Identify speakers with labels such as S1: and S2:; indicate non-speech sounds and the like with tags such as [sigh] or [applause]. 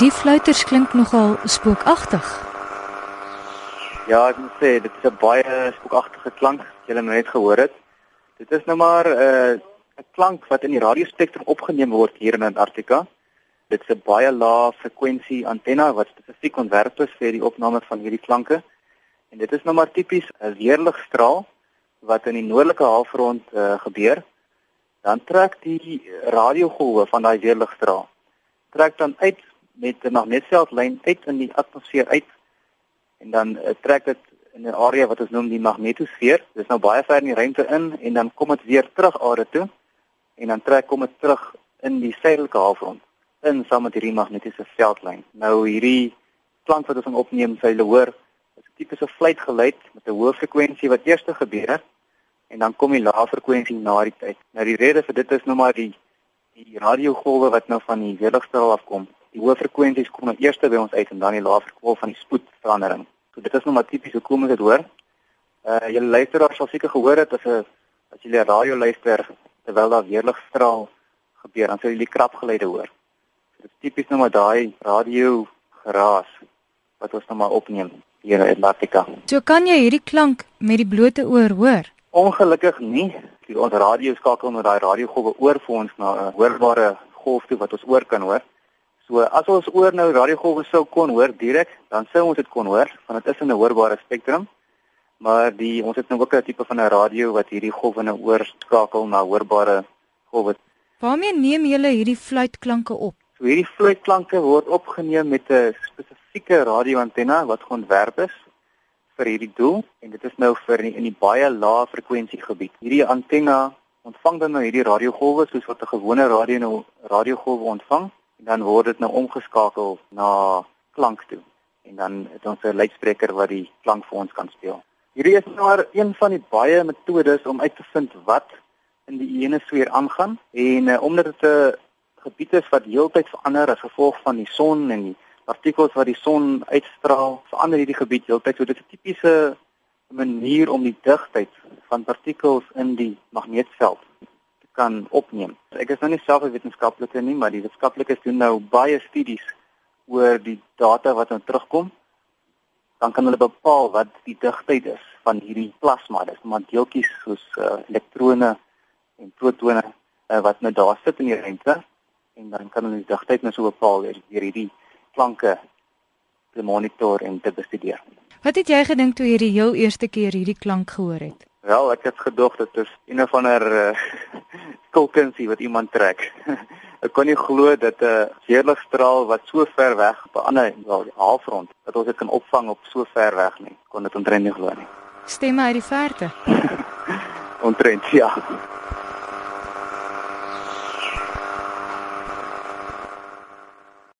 S1: Die fluiters klink nogal spookagtig.
S2: Ja, ek moet sê dit is 'n baie spookagtige klank, jy het net gehoor dit. Dit is nou maar 'n uh, 'n klank wat in die radiospektrum opgeneem word hier in Antarktika. Dit is 'n baie lae frekwensie antenne wat spesifiek ontwerp is vir die opname van hierdie klanke. En dit is nou maar tipies 'n weerligstraal wat in die noordelike halfrond uh, gebeur. Dan trek die radiogolwe van daai weerligstraal trek dan uit met 'n magneetveldlyn uit in die atmosfeer uit en dan uh, trek dit in 'n area wat ons noem die magnetosfeer. Dit is nou baie ver in die ruimte in en dan kom dit weer terug aarde toe en dan trek kom dit terug in die suidelike halfrond in saam met hierdie magnetiese veldlyn. Nou hierdie klank wat ons opneem, sy hulle hoor, is 'n tipiese fluitgeluid met 'n hoë frekwensie wat eers gebeur en dan kom die lae frekwensie na die tyd. Nou die rede vir dit is nou maar die die radiogolwe wat nou van die weerligstraal afkom. Die hoë frekwensies kom nou eers by ons uit en dan die lae frekwensie van die spoedverandering. So dit is nou maar tipies hoe kom dit hoor. Uh julle luisteraars sal seker gehoor het as 'n as julle radio luister terwyl daar weerligstraal gebeur, dan sal julle die krapgeluide hoor. Dit is tipies nou maar daai radio geraas wat ons nou maar opneem hier in Atlantika.
S1: So kan jy hierdie klank met die blote oor hoor?
S2: Ongelukkig nie. Die ons radio skakel met daai radiogolwe oor vir ons na 'n hoorbare golf toe wat ons oor kan hoor. So as ons oor nou radiogolwe sou kon hoor direk, dan sou ons dit kon hoor want dit is in 'n hoorbare spektrum. Maar die ons het nou ook 'n tipe van 'n radio wat hierdie golwe nou oorskakel na hoorbare golwe.
S1: Waarmee neem julle hierdie fluitklanke op?
S2: So hierdie fluitklanke word opgeneem met 'n spesifieke radioantenne wat ontwerp is vir hierdie doel en dit is nou vir in die, die baie lae frekwensie gebied. Hierdie antenne ontvang dan nou hierdie radiogolwe soos wat 'n gewone radio nou radiogolwe ontvang en dan word dit nou omgeskakel na klank toe en dan het ons 'n luidspreker wat die klank vir ons kan speel. Hierdie is nou maar een van die baie metodes om uit te vind wat in die ionosfeer aangaan en uh, omdat dit 'n gebied is wat heeltyd verander as gevolg van die son en die partikels wat die son uitstraal, verander hierdie gebied heeltyd. So dit is 'n tipiese manier om die digtheid van partikels in die magneetveld kan opneem. Ek is nou nie self 'n wetenskaplike nie, maar die wetenskaplikes doen nou baie studies oor die data wat dan terugkom. Dan kan hulle bepaal wat die digtheid is van hierdie plasma. Dit is maar deeltjies soos uh, elektrone en protone uh, wat nou daar sit in die ruimte en dan kan hulle die digtheid nou so bepaal deur hierdie klanke te monitor en te bestudeer.
S1: Wat het jy gedink toe jy die heel eerste keer hierdie klank gehoor het?
S2: Wel, ek het gedog dit is een of ander [laughs] uh, skulkinsie wat iemand trek. [laughs] ek kon nie glo dat 'n uh, weerligstraal wat so ver weg op 'n ander wel die halfrond dat ons dit kan opvang op so ver weg nie. Kon dit ontrent nie glo nie.
S1: Stemme uit die verte. [laughs]
S2: ontrent, ja.